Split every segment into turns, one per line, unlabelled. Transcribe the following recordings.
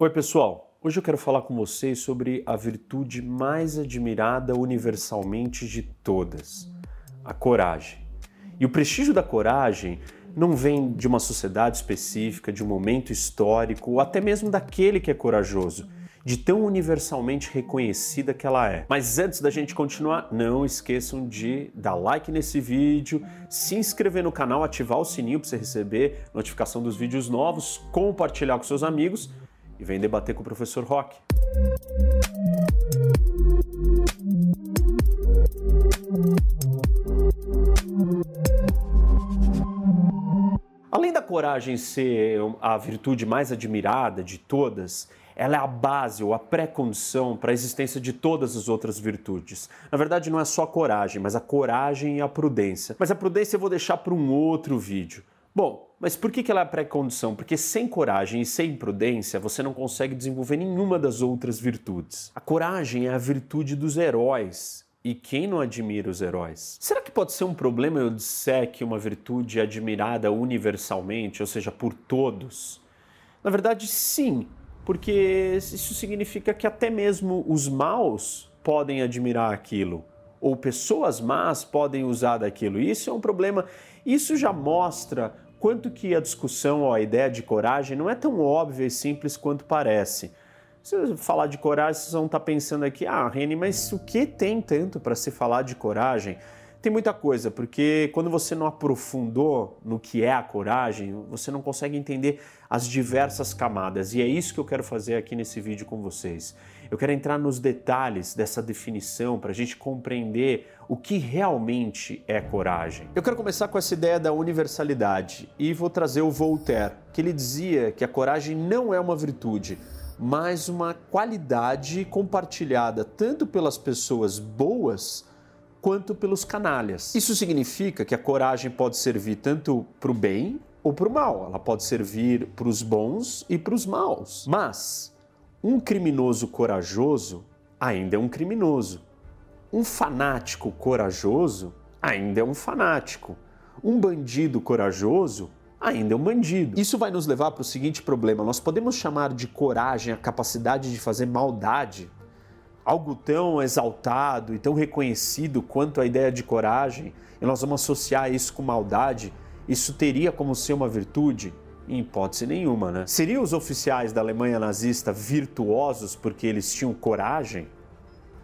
Oi, pessoal. Hoje eu quero falar com vocês sobre a virtude mais admirada universalmente de todas, a coragem. E o prestígio da coragem não vem de uma sociedade específica, de um momento histórico, ou até mesmo daquele que é corajoso, de tão universalmente reconhecida que ela é. Mas antes da gente continuar, não esqueçam de dar like nesse vídeo, se inscrever no canal, ativar o sininho para você receber notificação dos vídeos novos, compartilhar com seus amigos e vem debater com o professor Rock. Além da coragem ser a virtude mais admirada de todas, ela é a base ou a pré-condição para a existência de todas as outras virtudes. Na verdade, não é só a coragem, mas a coragem e a prudência. Mas a prudência eu vou deixar para um outro vídeo. Bom, mas por que ela é pré-condição? Porque sem coragem e sem prudência você não consegue desenvolver nenhuma das outras virtudes. A coragem é a virtude dos heróis. E quem não admira os heróis? Será que pode ser um problema eu disser que uma virtude é admirada universalmente, ou seja, por todos? Na verdade, sim, porque isso significa que até mesmo os maus podem admirar aquilo, ou pessoas más podem usar daquilo. Isso é um problema. Isso já mostra quanto que a discussão ou a ideia de coragem não é tão óbvia e simples quanto parece. Se eu falar de coragem, vocês vão estar pensando aqui, ah, Reni, mas o que tem tanto para se falar de coragem? Tem muita coisa, porque quando você não aprofundou no que é a coragem, você não consegue entender as diversas camadas. E é isso que eu quero fazer aqui nesse vídeo com vocês. Eu quero entrar nos detalhes dessa definição para a gente compreender o que realmente é coragem. Eu quero começar com essa ideia da universalidade e vou trazer o Voltaire, que ele dizia que a coragem não é uma virtude, mas uma qualidade compartilhada tanto pelas pessoas boas quanto pelos canalhas. Isso significa que a coragem pode servir tanto para o bem ou para o mal. Ela pode servir para os bons e para os maus. Mas um criminoso corajoso ainda é um criminoso. Um fanático corajoso ainda é um fanático. Um bandido corajoso ainda é um bandido. Isso vai nos levar para o seguinte problema: nós podemos chamar de coragem a capacidade de fazer maldade algo tão exaltado e tão reconhecido quanto a ideia de coragem, e nós vamos associar isso com maldade, isso teria como ser uma virtude? Em hipótese nenhuma, né? Seriam os oficiais da Alemanha nazista virtuosos porque eles tinham coragem?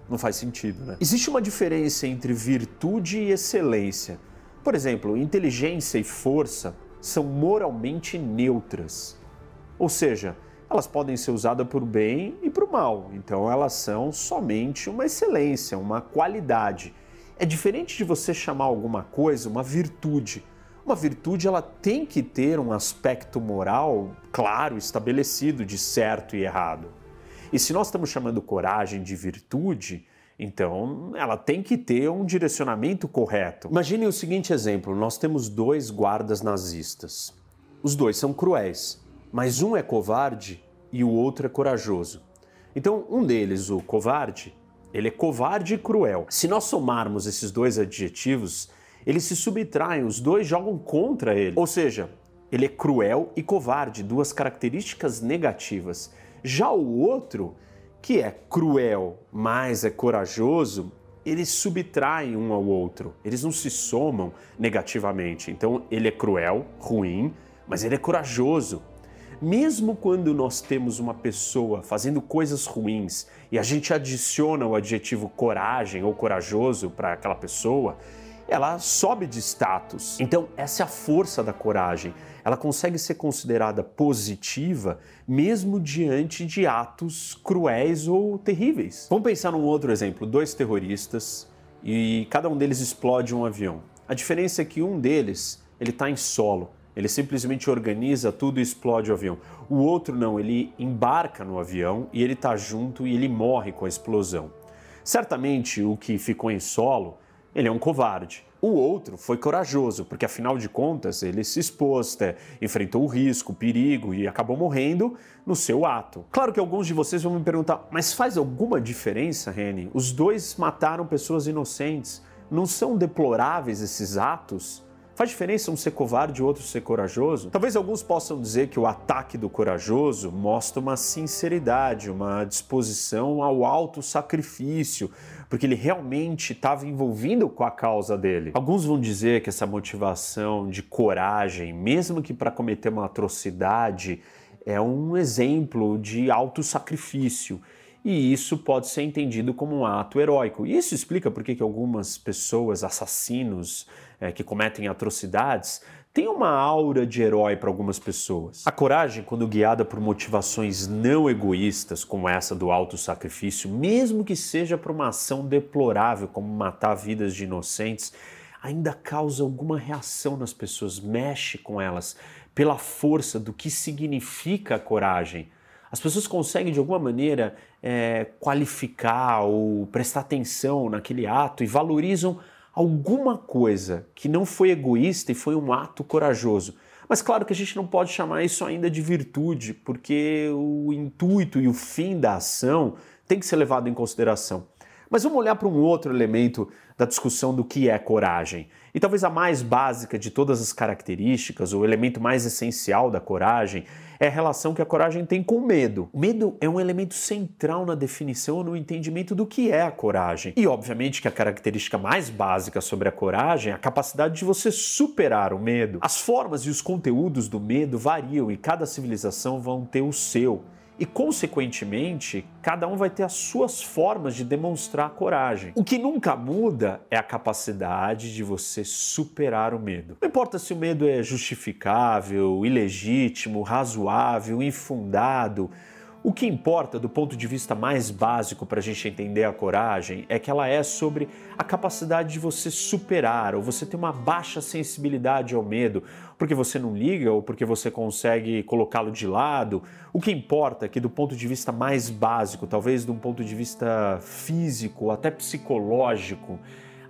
Não faz sentido, né? Existe uma diferença entre virtude e excelência. Por exemplo, inteligência e força são moralmente neutras. Ou seja, elas podem ser usadas para o bem e para o mal. Então elas são somente uma excelência, uma qualidade. É diferente de você chamar alguma coisa uma virtude. Uma virtude ela tem que ter um aspecto moral claro, estabelecido de certo e errado. E se nós estamos chamando coragem de virtude, então ela tem que ter um direcionamento correto. Imagine o seguinte exemplo: nós temos dois guardas nazistas. Os dois são cruéis mas um é covarde e o outro é corajoso. Então, um deles, o covarde, ele é covarde e cruel. Se nós somarmos esses dois adjetivos, eles se subtraem, os dois jogam contra ele. Ou seja, ele é cruel e covarde, duas características negativas. Já o outro, que é cruel, mas é corajoso, eles subtraem um ao outro, eles não se somam negativamente. Então, ele é cruel, ruim, mas ele é corajoso, mesmo quando nós temos uma pessoa fazendo coisas ruins e a gente adiciona o adjetivo coragem ou corajoso para aquela pessoa, ela sobe de status. Então, essa é a força da coragem. Ela consegue ser considerada positiva mesmo diante de atos cruéis ou terríveis. Vamos pensar num outro exemplo: dois terroristas e cada um deles explode um avião. A diferença é que um deles ele está em solo ele simplesmente organiza tudo e explode o avião. O outro não, ele embarca no avião e ele está junto e ele morre com a explosão. Certamente o que ficou em solo, ele é um covarde. O outro foi corajoso, porque afinal de contas ele se expôs, né? enfrentou o risco, o perigo e acabou morrendo no seu ato. Claro que alguns de vocês vão me perguntar, mas faz alguma diferença, Reni? Os dois mataram pessoas inocentes. Não são deploráveis esses atos? Faz diferença um ser covarde e outro ser corajoso? Talvez alguns possam dizer que o ataque do corajoso mostra uma sinceridade, uma disposição ao alto sacrifício, porque ele realmente estava envolvido com a causa dele. Alguns vão dizer que essa motivação de coragem, mesmo que para cometer uma atrocidade, é um exemplo de alto sacrifício e isso pode ser entendido como um ato heróico. E isso explica por que algumas pessoas, assassinos é, que cometem atrocidades, têm uma aura de herói para algumas pessoas. A coragem, quando guiada por motivações não egoístas, como essa do auto-sacrifício, mesmo que seja por uma ação deplorável, como matar vidas de inocentes, ainda causa alguma reação nas pessoas, mexe com elas pela força do que significa a coragem as pessoas conseguem de alguma maneira é, qualificar ou prestar atenção naquele ato e valorizam alguma coisa que não foi egoísta e foi um ato corajoso. Mas claro que a gente não pode chamar isso ainda de virtude, porque o intuito e o fim da ação tem que ser levado em consideração. Mas vamos olhar para um outro elemento da discussão do que é coragem. E talvez a mais básica de todas as características, o elemento mais essencial da coragem, é a relação que a coragem tem com o medo. O medo é um elemento central na definição, no entendimento do que é a coragem. E obviamente que a característica mais básica sobre a coragem é a capacidade de você superar o medo. As formas e os conteúdos do medo variam e cada civilização vão ter o seu e, consequentemente, cada um vai ter as suas formas de demonstrar coragem. O que nunca muda é a capacidade de você superar o medo. Não importa se o medo é justificável, ilegítimo, razoável, infundado. O que importa do ponto de vista mais básico para a gente entender a coragem é que ela é sobre a capacidade de você superar ou você ter uma baixa sensibilidade ao medo, porque você não liga ou porque você consegue colocá-lo de lado. O que importa é que, do ponto de vista mais básico, talvez de um ponto de vista físico, até psicológico,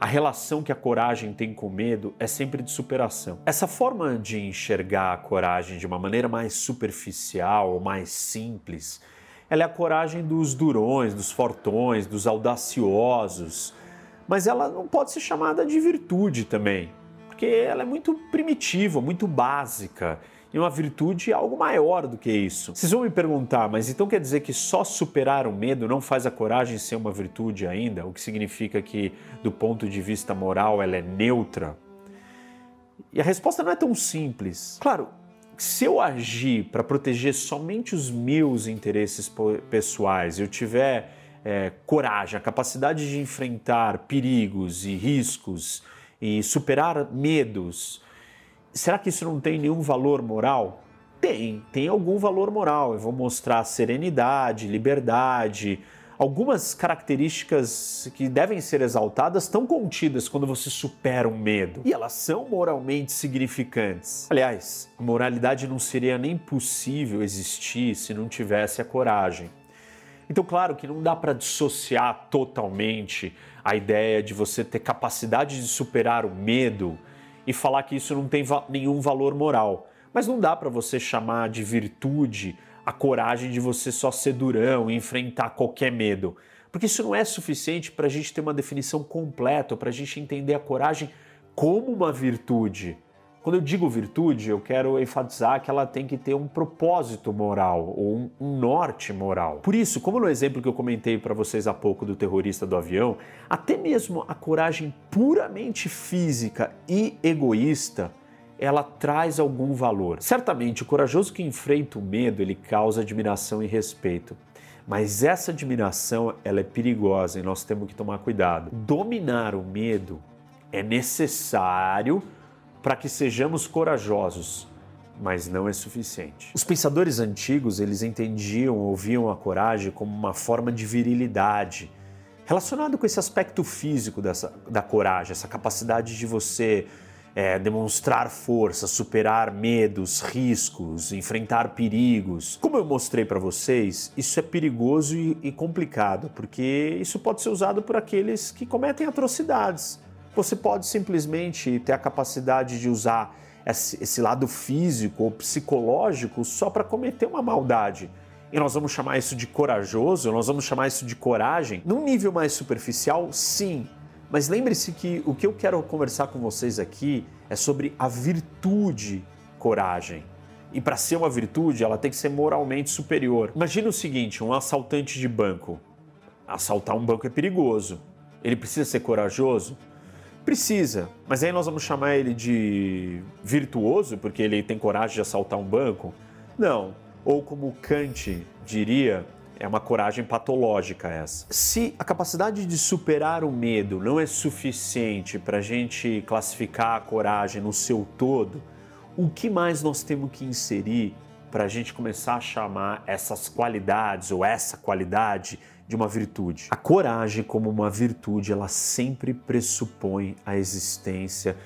a relação que a coragem tem com o medo é sempre de superação. Essa forma de enxergar a coragem de uma maneira mais superficial ou mais simples, ela é a coragem dos durões, dos fortões, dos audaciosos, mas ela não pode ser chamada de virtude também, porque ela é muito primitiva, muito básica e uma virtude é algo maior do que isso. Vocês vão me perguntar, mas então quer dizer que só superar o medo não faz a coragem ser uma virtude ainda? O que significa que, do ponto de vista moral, ela é neutra? E a resposta não é tão simples. Claro, se eu agir para proteger somente os meus interesses pessoais, eu tiver é, coragem, a capacidade de enfrentar perigos e riscos e superar medos, será que isso não tem nenhum valor moral? Tem, tem algum valor moral. Eu vou mostrar serenidade, liberdade, algumas características que devem ser exaltadas estão contidas quando você supera um medo. E elas são moralmente significantes. Aliás, a moralidade não seria nem possível existir se não tivesse a coragem. Então, claro que não dá para dissociar totalmente a ideia de você ter capacidade de superar o medo e falar que isso não tem va nenhum valor moral. Mas não dá para você chamar de virtude a coragem de você só ser durão e enfrentar qualquer medo. Porque isso não é suficiente para a gente ter uma definição completa, para a gente entender a coragem como uma virtude. Quando eu digo virtude, eu quero enfatizar que ela tem que ter um propósito moral ou um, norte moral. Por isso, como no exemplo que eu comentei para vocês há pouco do terrorista do avião, até mesmo a coragem puramente física e egoísta ela traz algum valor. Certamente, o corajoso que enfrenta o medo, ele causa admiração e respeito. Mas essa admiração, ela é perigosa e nós temos que tomar cuidado. Dominar o medo é necessário para que sejamos corajosos, mas não é suficiente. Os pensadores antigos, eles entendiam, ouviam a coragem como uma forma de virilidade, relacionado com esse aspecto físico dessa, da coragem, essa capacidade de você é, demonstrar força, superar medos, riscos, enfrentar perigos. Como eu mostrei para vocês, isso é perigoso e, e complicado, porque isso pode ser usado por aqueles que cometem atrocidades você pode simplesmente ter a capacidade de usar esse, lado físico ou psicológico só para cometer uma maldade. E nós vamos chamar isso de corajoso, nós vamos chamar isso de coragem. Num nível mais superficial, sim, Mas lembre-se que o que eu quero conversar com vocês aqui é sobre a virtude coragem. E para ser uma virtude, ela tem que ser moralmente superior. Imagina o seguinte: um assaltante de banco. Assaltar um banco é perigoso. Ele precisa ser corajoso? Precisa, mas aí nós vamos chamar ele de virtuoso porque ele tem coragem de assaltar um banco? Não. Ou como Kant diria, é uma coragem patológica essa. Se a capacidade de superar o medo não é suficiente para a gente classificar a coragem no seu todo, o que mais nós temos que inserir para a gente começar a chamar essas qualidades ou essa qualidade de uma virtude. A coragem, como uma virtude, ela sempre pressupõe a existência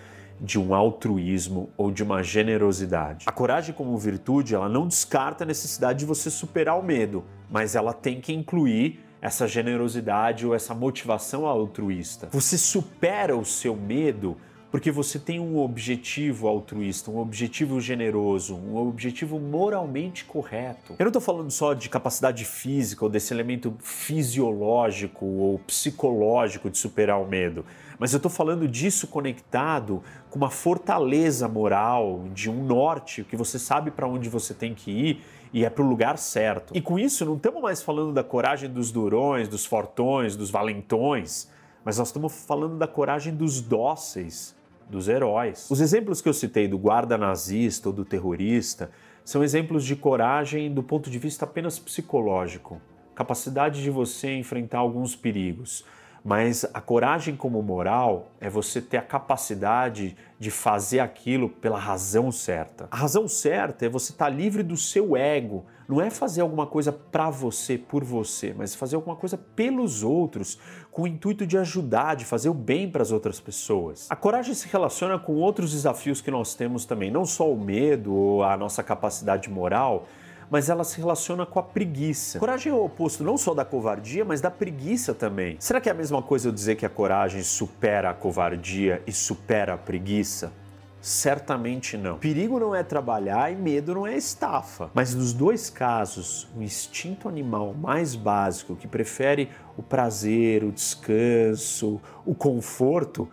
de um altruísmo ou de uma generosidade. A coragem como virtude, ela não descarta a necessidade de você superar o medo, mas ela tem que incluir essa generosidade ou essa motivação altruísta. Você supera o seu medo porque você tem um objetivo altruísta, um objetivo generoso, um objetivo moralmente correto. Eu não estou falando só de capacidade física ou desse elemento fisiológico ou psicológico de superar o medo, mas eu estou falando disso conectado com uma fortaleza moral, de um norte, que você sabe para onde você tem que ir e é para o lugar certo. E com isso, não estamos mais falando da coragem dos durões, dos fortões, dos valentões, mas nós estamos falando da coragem dos dóceis, dos heróis. Os exemplos que eu citei do guarda nazista ou do terrorista são exemplos de coragem do ponto de vista apenas psicológico, capacidade de você enfrentar alguns perigos. Mas a coragem como moral é você ter a capacidade de fazer aquilo pela razão certa. A razão certa é você estar tá livre do seu ego. Não é fazer alguma coisa para você, por você, mas fazer alguma coisa pelos outros, com o intuito de ajudar, de fazer o bem para as outras pessoas. A coragem se relaciona com outros desafios que nós temos também, não só o medo ou a nossa capacidade moral, mas ela se relaciona com a preguiça. Coragem é o oposto não só da covardia, mas da preguiça também. Será que é a mesma coisa eu dizer que a coragem supera a covardia e supera a preguiça? Certamente não. Perigo não é trabalhar e medo não é estafa. Mas nos dois casos, o instinto animal mais básico, que prefere o prazer, o descanso, o conforto,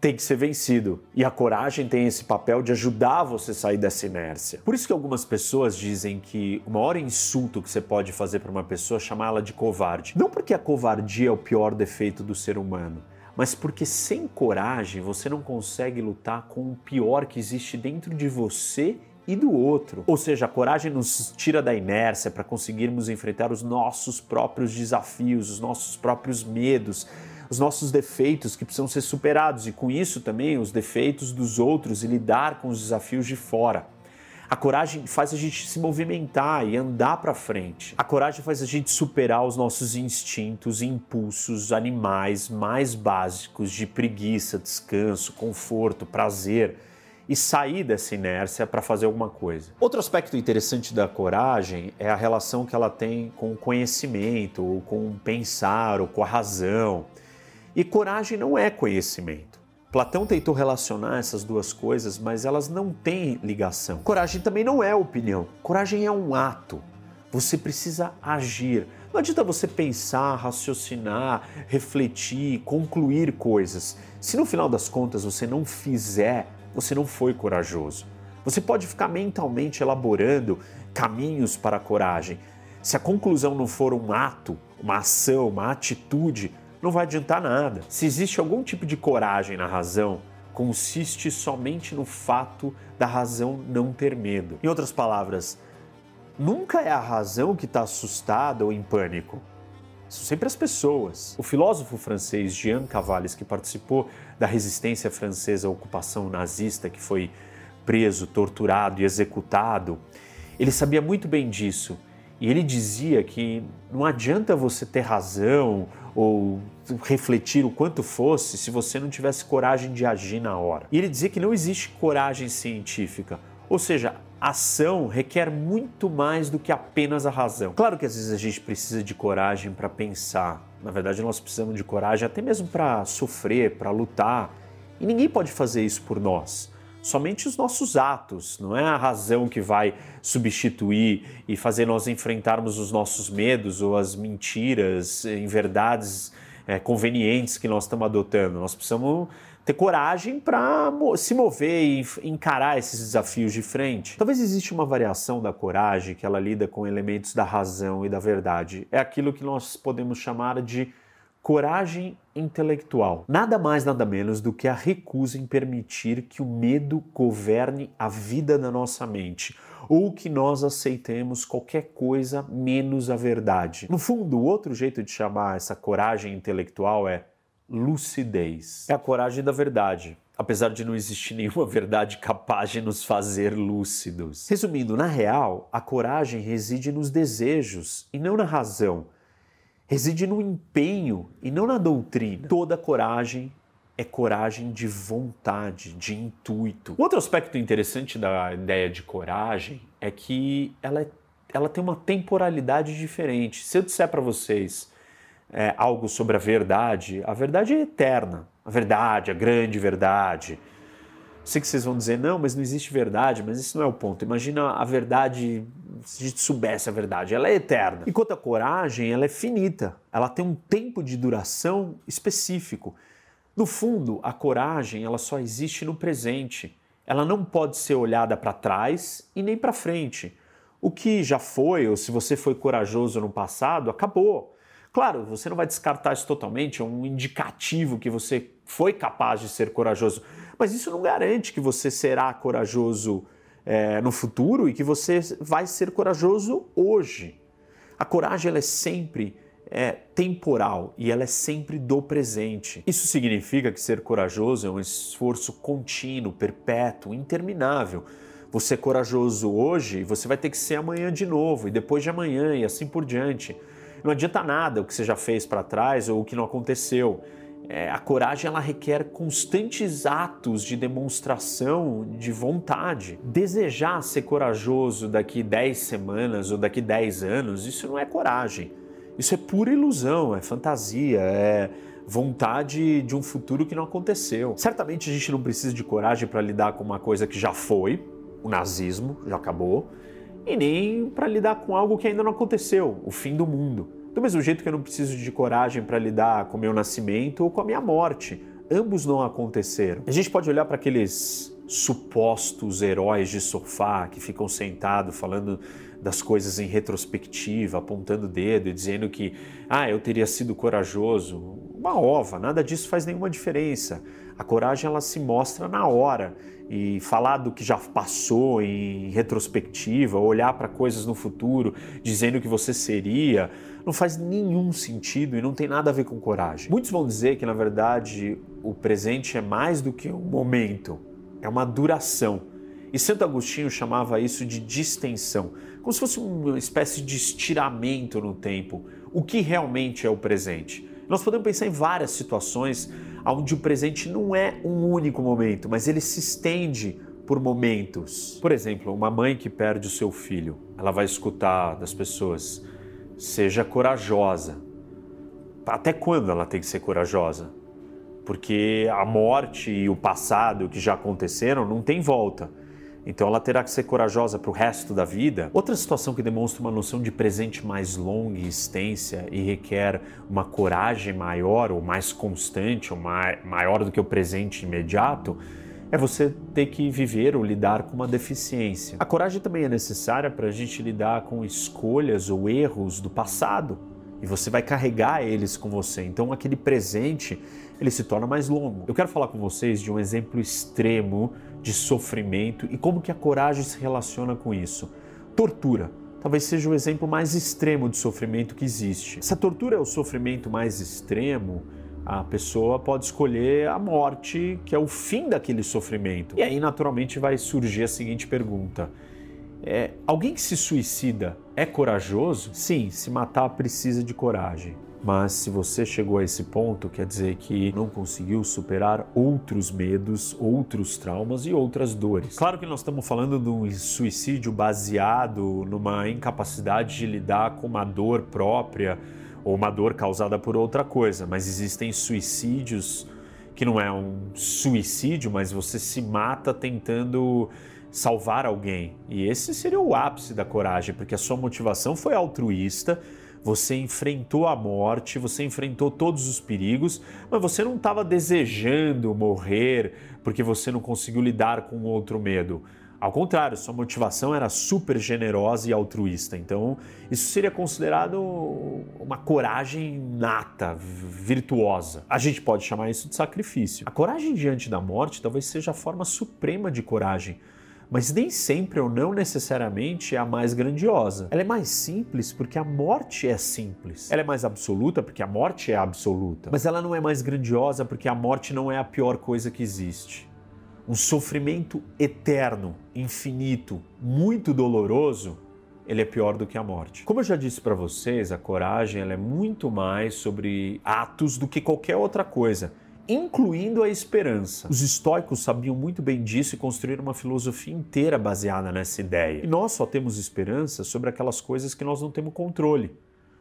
tem que ser vencido. E a coragem tem esse papel de ajudar você a sair dessa inércia. Por isso que algumas pessoas dizem que o maior insulto que você pode fazer para uma pessoa é chamá-la de covarde. Não porque a covardia é o pior defeito do ser humano, mas porque sem coragem você não consegue lutar com o pior que existe dentro de você e do outro. Ou seja, a coragem nos tira da inércia para conseguirmos enfrentar os nossos próprios desafios, os nossos próprios medos os nossos defeitos que precisam ser superados e com isso também os defeitos dos outros e lidar com os desafios de fora. A coragem faz a gente se movimentar e andar para frente. A coragem faz a gente superar os nossos instintos e impulsos animais mais básicos de preguiça, descanso, conforto, prazer e sair dessa inércia para fazer alguma coisa. Outro aspecto interessante da coragem é a relação que ela tem com o conhecimento, ou com o pensar, ou com a razão. E coragem não é conhecimento. Platão tentou relacionar essas duas coisas, mas elas não têm ligação. Coragem também não é opinião. Coragem é um ato. Você precisa agir. Não adianta você pensar, raciocinar, refletir, concluir coisas. Se no final das contas você não fizer, você não foi corajoso. Você pode ficar mentalmente elaborando caminhos para a coragem. Se a conclusão não for um ato, uma ação, uma atitude, não vai adiantar nada. Se existe algum tipo de coragem na razão, consiste somente no fato da razão não ter medo. Em outras palavras, nunca é a razão que está assustada ou em pânico. São sempre as pessoas. O filósofo francês Jean Cavalles, que participou da resistência francesa à ocupação nazista, que foi preso, torturado e executado, ele sabia muito bem disso. E ele dizia que não adianta você ter razão ou refletir o quanto fosse se você não tivesse coragem de agir na hora. E ele dizia que não existe coragem científica, ou seja, ação requer muito mais do que apenas a razão. Claro que às vezes a gente precisa de coragem para pensar. Na verdade, nós precisamos de coragem até mesmo para sofrer, para lutar. E ninguém pode fazer isso por nós. Somente os nossos atos, não é a razão que vai substituir e fazer nós enfrentarmos os nossos medos ou as mentiras em verdades é, convenientes que nós estamos adotando. Nós precisamos ter coragem para se mover e encarar esses desafios de frente. Talvez exista uma variação da coragem que ela lida com elementos da razão e da verdade. É aquilo que nós podemos chamar de coragem intelectual. Nada mais, nada menos do que a recusa em permitir que o medo governe a vida da nossa mente ou que nós aceitemos qualquer coisa menos a verdade. No fundo, outro jeito de chamar essa coragem intelectual é lucidez. É a coragem da verdade, apesar de não existir nenhuma verdade capaz de nos fazer lúcidos. Resumindo, na real, a coragem reside nos desejos e não na razão. Reside no empenho e não na doutrina. Toda coragem é coragem de vontade, de intuito. Outro aspecto interessante da ideia de coragem é que ela, é, ela tem uma temporalidade diferente. Se eu disser para vocês é, algo sobre a verdade, a verdade é eterna. A verdade, a grande verdade. Sei que vocês vão dizer, não, mas não existe verdade, mas isso não é o ponto. Imagina a verdade, se a gente soubesse a verdade, ela é eterna. Enquanto a coragem, ela é finita, ela tem um tempo de duração específico. No fundo, a coragem, ela só existe no presente. Ela não pode ser olhada para trás e nem para frente. O que já foi, ou se você foi corajoso no passado, acabou. Claro, você não vai descartar isso totalmente, é um indicativo que você foi capaz de ser corajoso, mas isso não garante que você será corajoso é, no futuro e que você vai ser corajoso hoje. A coragem ela é sempre é, temporal e ela é sempre do presente. Isso significa que ser corajoso é um esforço contínuo, perpétuo, interminável. Você é corajoso hoje, você vai ter que ser amanhã de novo, e depois de amanhã, e assim por diante. Não adianta nada o que você já fez para trás ou o que não aconteceu. É, a coragem ela requer constantes atos de demonstração de vontade. Desejar ser corajoso daqui 10 semanas ou daqui 10 anos, isso não é coragem. Isso é pura ilusão, é fantasia, é vontade de um futuro que não aconteceu. Certamente a gente não precisa de coragem para lidar com uma coisa que já foi, o nazismo já acabou, e nem para lidar com algo que ainda não aconteceu, o fim do mundo. Do mesmo jeito que eu não preciso de coragem para lidar com o meu nascimento ou com a minha morte. Ambos não aconteceram. A gente pode olhar para aqueles supostos heróis de sofá que ficam sentados falando das coisas em retrospectiva, apontando o dedo e dizendo que, ah, eu teria sido corajoso. Uma ova, nada disso faz nenhuma diferença. A coragem ela se mostra na hora e falar do que já passou em retrospectiva, olhar para coisas no futuro dizendo que você seria, não faz nenhum sentido e não tem nada a ver com coragem. Muitos vão dizer que na verdade o presente é mais do que um momento, é uma duração. E Santo Agostinho chamava isso de distensão, como se fosse uma espécie de estiramento no tempo. O que realmente é o presente? Nós podemos pensar em várias situações onde o presente não é um único momento, mas ele se estende por momentos. Por exemplo, uma mãe que perde o seu filho, ela vai escutar das pessoas: seja corajosa. Até quando ela tem que ser corajosa? Porque a morte e o passado que já aconteceram não tem volta. Então ela terá que ser corajosa para o resto da vida. Outra situação que demonstra uma noção de presente mais longa e extensa e requer uma coragem maior ou mais constante ou maior do que o presente imediato é você ter que viver ou lidar com uma deficiência. A coragem também é necessária para a gente lidar com escolhas ou erros do passado e você vai carregar eles com você. Então aquele presente ele se torna mais longo. Eu quero falar com vocês de um exemplo extremo de sofrimento e como que a coragem se relaciona com isso. Tortura. Talvez seja o exemplo mais extremo de sofrimento que existe. Se a tortura é o sofrimento mais extremo, a pessoa pode escolher a morte, que é o fim daquele sofrimento. E aí, naturalmente, vai surgir a seguinte pergunta: é, alguém que se suicida é corajoso? Sim, se matar precisa de coragem. Mas se você chegou a esse ponto, quer dizer que não conseguiu superar outros medos, outros traumas e outras dores. Claro que nós estamos falando de um suicídio baseado numa incapacidade de lidar com uma dor própria ou uma dor causada por outra coisa, mas existem suicídios que não é um suicídio, mas você se mata tentando salvar alguém. E esse seria o ápice da coragem, porque a sua motivação foi altruísta Você enfrentou a morte, você enfrentou todos os perigos, mas você não estava desejando morrer porque você não conseguiu lidar com outro medo. Ao contrário, sua motivação era super generosa e altruísta. Então, isso seria considerado uma coragem nata, virtuosa. A gente pode chamar isso de sacrifício. A coragem diante da morte talvez seja a forma suprema de coragem mas nem sempre ou não necessariamente é a mais grandiosa. Ela é mais simples porque a morte é simples. Ela é mais absoluta porque a morte é absoluta. Mas ela não é mais grandiosa porque a morte não é a pior coisa que existe. Um sofrimento eterno, infinito, muito doloroso, ele é pior do que a morte. Como eu já disse para vocês, a coragem ela é muito mais sobre atos do que qualquer outra coisa incluindo a esperança. Os estoicos sabiam muito bem disso e construíram uma filosofia inteira baseada nessa ideia. E nós só temos esperança sobre aquelas coisas que nós não temos controle.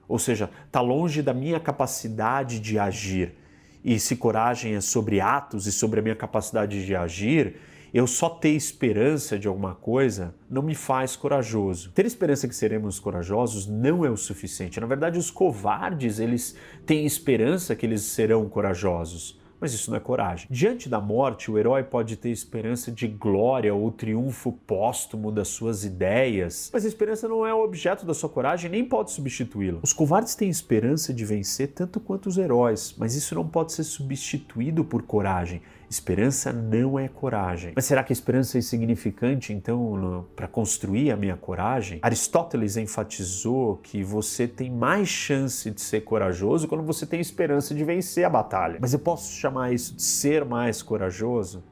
Ou seja, está longe da minha capacidade de agir. E se coragem é sobre atos e sobre a minha capacidade de agir, eu só ter esperança de alguma coisa não me faz corajoso. Ter esperança que seremos corajosos não é o suficiente. Na verdade, os covardes, eles têm esperança que eles serão corajosos mas isso não é coragem. Diante da morte, o herói pode ter esperança de glória ou triunfo póstumo das suas ideias, mas a esperança não é o objeto da sua coragem nem pode substituí-la. Os covardes têm esperança de vencer tanto quanto os heróis, mas isso não pode ser substituído por coragem. Esperança não é coragem. Mas será que a esperança é insignificante, então, para construir a minha coragem? Aristóteles enfatizou que você tem mais chance de ser corajoso quando você tem esperança de vencer a batalha. Mas eu posso chamar isso de ser mais corajoso?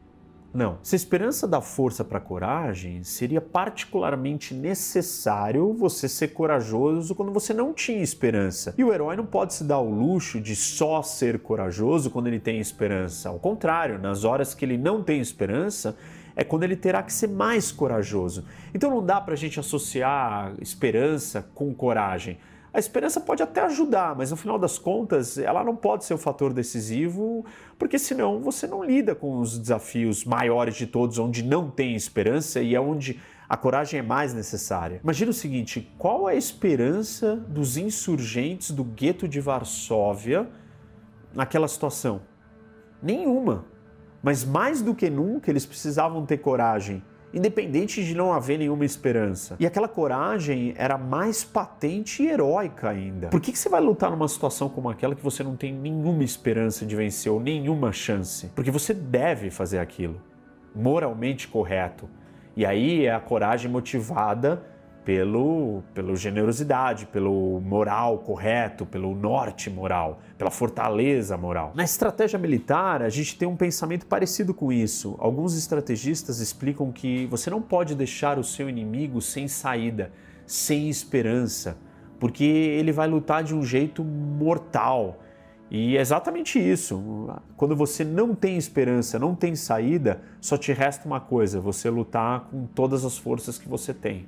Não. Se a esperança dá força para coragem, seria particularmente necessário você ser corajoso quando você não tinha esperança. E o herói não pode se dar o luxo de só ser corajoso quando ele tem esperança. Ao contrário, nas horas que ele não tem esperança, é quando ele terá que ser mais corajoso. Então não dá para a gente associar esperança com coragem. A esperança pode até ajudar, mas no final das contas, ela não pode ser o fator decisivo, porque senão você não lida com os desafios maiores de todos, onde não tem esperança e é onde a coragem é mais necessária. Imagina o seguinte: qual é a esperança dos insurgentes do gueto de Varsóvia naquela situação? Nenhuma. Mas mais do que nunca eles precisavam ter coragem independente de não haver nenhuma esperança. E aquela coragem era mais patente e heróica ainda. Por que, que você vai lutar numa situação como aquela que você não tem nenhuma esperança de vencer ou nenhuma chance? Porque você deve fazer aquilo, moralmente correto. E aí é a coragem motivada pelo, pela generosidade, pelo moral correto, pelo norte moral, pela fortaleza moral. Na estratégia militar, a gente tem um pensamento parecido com isso. Alguns estrategistas explicam que você não pode deixar o seu inimigo sem saída, sem esperança, porque ele vai lutar de um jeito mortal. E é exatamente isso. Quando você não tem esperança, não tem saída, só te resta uma coisa: você lutar com todas as forças que você tem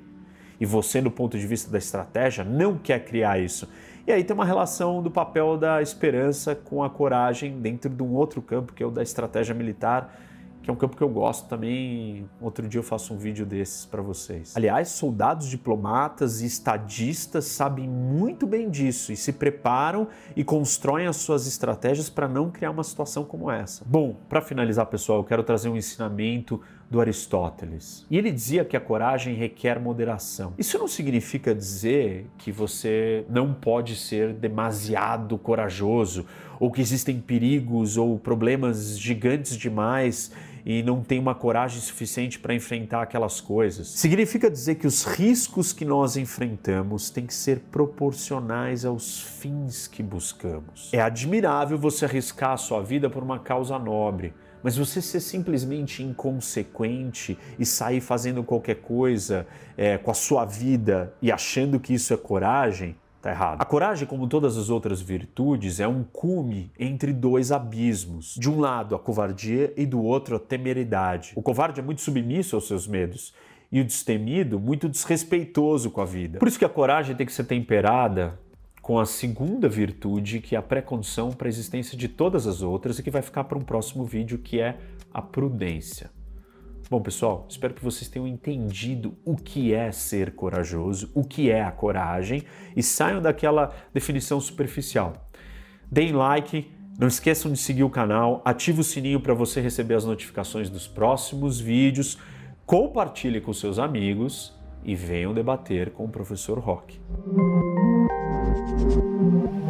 e você, do ponto de vista da estratégia, não quer criar isso. E aí tem uma relação do papel da esperança com a coragem dentro de um outro campo, que é o da estratégia militar, que é um campo que eu gosto também. Outro dia eu faço um vídeo desses para vocês. Aliás, soldados diplomatas e estadistas sabem muito bem disso e se preparam e constroem as suas estratégias para não criar uma situação como essa. Bom, para finalizar, pessoal, eu quero trazer um ensinamento do Aristóteles. E ele dizia que a coragem requer moderação. Isso não significa dizer que você não pode ser demasiado corajoso, ou que existem perigos ou problemas gigantes demais e não tem uma coragem suficiente para enfrentar aquelas coisas. Significa dizer que os riscos que nós enfrentamos têm que ser proporcionais aos fins que buscamos. É admirável você arriscar a sua vida por uma causa nobre mas você ser simplesmente inconsequente e sair fazendo qualquer coisa é, com a sua vida e achando que isso é coragem, tá errado. A coragem, como todas as outras virtudes, é um cume entre dois abismos. De um lado, a covardia e do outro, a temeridade. O covarde é muito submisso aos seus medos e o destemido muito desrespeitoso com a vida. Por isso que a coragem tem que ser temperada com a segunda virtude, que é a pré-condição para a existência de todas as outras e que vai ficar para um próximo vídeo, que é a prudência. Bom, pessoal, espero que vocês tenham entendido o que é ser corajoso, o que é a coragem e saiam daquela definição superficial. Deem like, não esqueçam de seguir o canal, ative o sininho para você receber as notificações dos próximos vídeos, compartilhe com seus amigos e venham debater com o professor Rock. Thank you.